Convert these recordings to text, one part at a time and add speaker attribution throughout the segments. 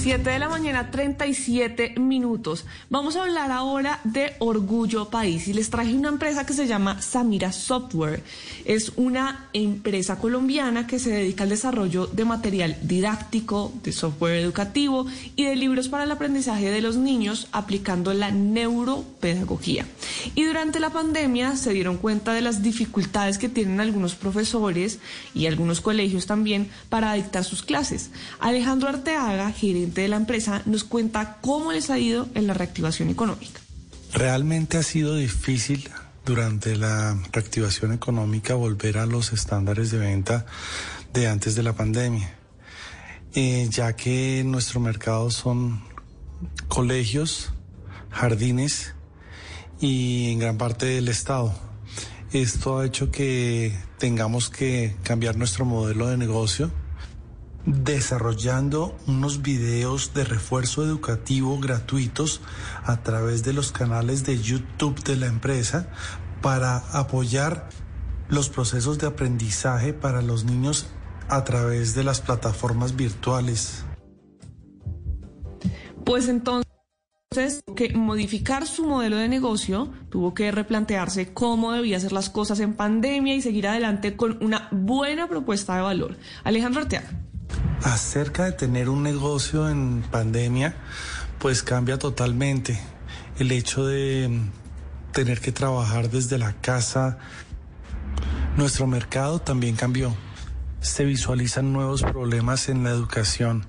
Speaker 1: 7 de la mañana, 37 minutos. Vamos a hablar ahora de Orgullo País y les traje una empresa que se llama Samira Software. Es una empresa colombiana que se dedica al desarrollo de material didáctico, de software educativo y de libros para el aprendizaje de los niños aplicando la neuropedagogía. Y durante la pandemia se dieron cuenta de las dificultades que tienen algunos profesores y algunos colegios también para dictar sus clases. Alejandro Arteaga, gerente de la empresa, nos cuenta cómo les ha ido en la reactivación económica.
Speaker 2: Realmente ha sido difícil durante la reactivación económica volver a los estándares de venta de antes de la pandemia, eh, ya que nuestro mercado son colegios, jardines y en gran parte del Estado. Esto ha hecho que tengamos que cambiar nuestro modelo de negocio desarrollando unos videos de refuerzo educativo gratuitos a través de los canales de YouTube de la empresa para apoyar los procesos de aprendizaje para los niños a través de las plataformas virtuales.
Speaker 1: Pues entonces que modificar su modelo de negocio, tuvo que replantearse cómo debía hacer las cosas en pandemia y seguir adelante con una buena propuesta de valor. Alejandro Arteaga
Speaker 2: acerca de tener un negocio en pandemia, pues cambia totalmente. El hecho de mm, tener que trabajar desde la casa, nuestro mercado también cambió. Se visualizan nuevos problemas en la educación.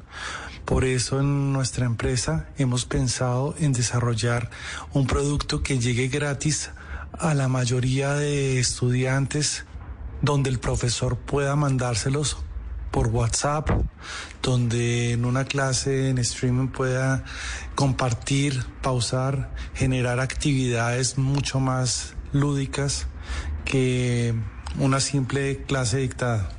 Speaker 2: Por eso en nuestra empresa hemos pensado en desarrollar un producto que llegue gratis a la mayoría de estudiantes donde el profesor pueda mandárselos por WhatsApp, donde en una clase en streaming pueda compartir, pausar, generar actividades mucho más lúdicas que una simple clase dictada.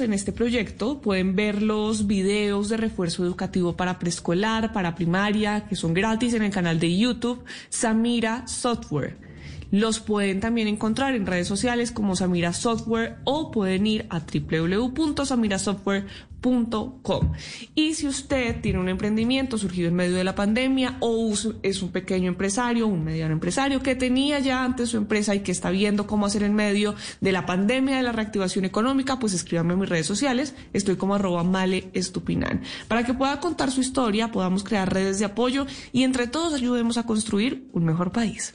Speaker 1: En este proyecto pueden ver los videos de refuerzo educativo para preescolar, para primaria, que son gratis en el canal de YouTube Samira Software. Los pueden también encontrar en redes sociales como Samira Software o pueden ir a www.samirasoftware.com. Y si usted tiene un emprendimiento surgido en medio de la pandemia o es un pequeño empresario, un mediano empresario que tenía ya antes su empresa y que está viendo cómo hacer en medio de la pandemia, de la reactivación económica, pues escríbame en mis redes sociales. Estoy como arroba male estupinan. Para que pueda contar su historia, podamos crear redes de apoyo y entre todos ayudemos a construir un mejor país.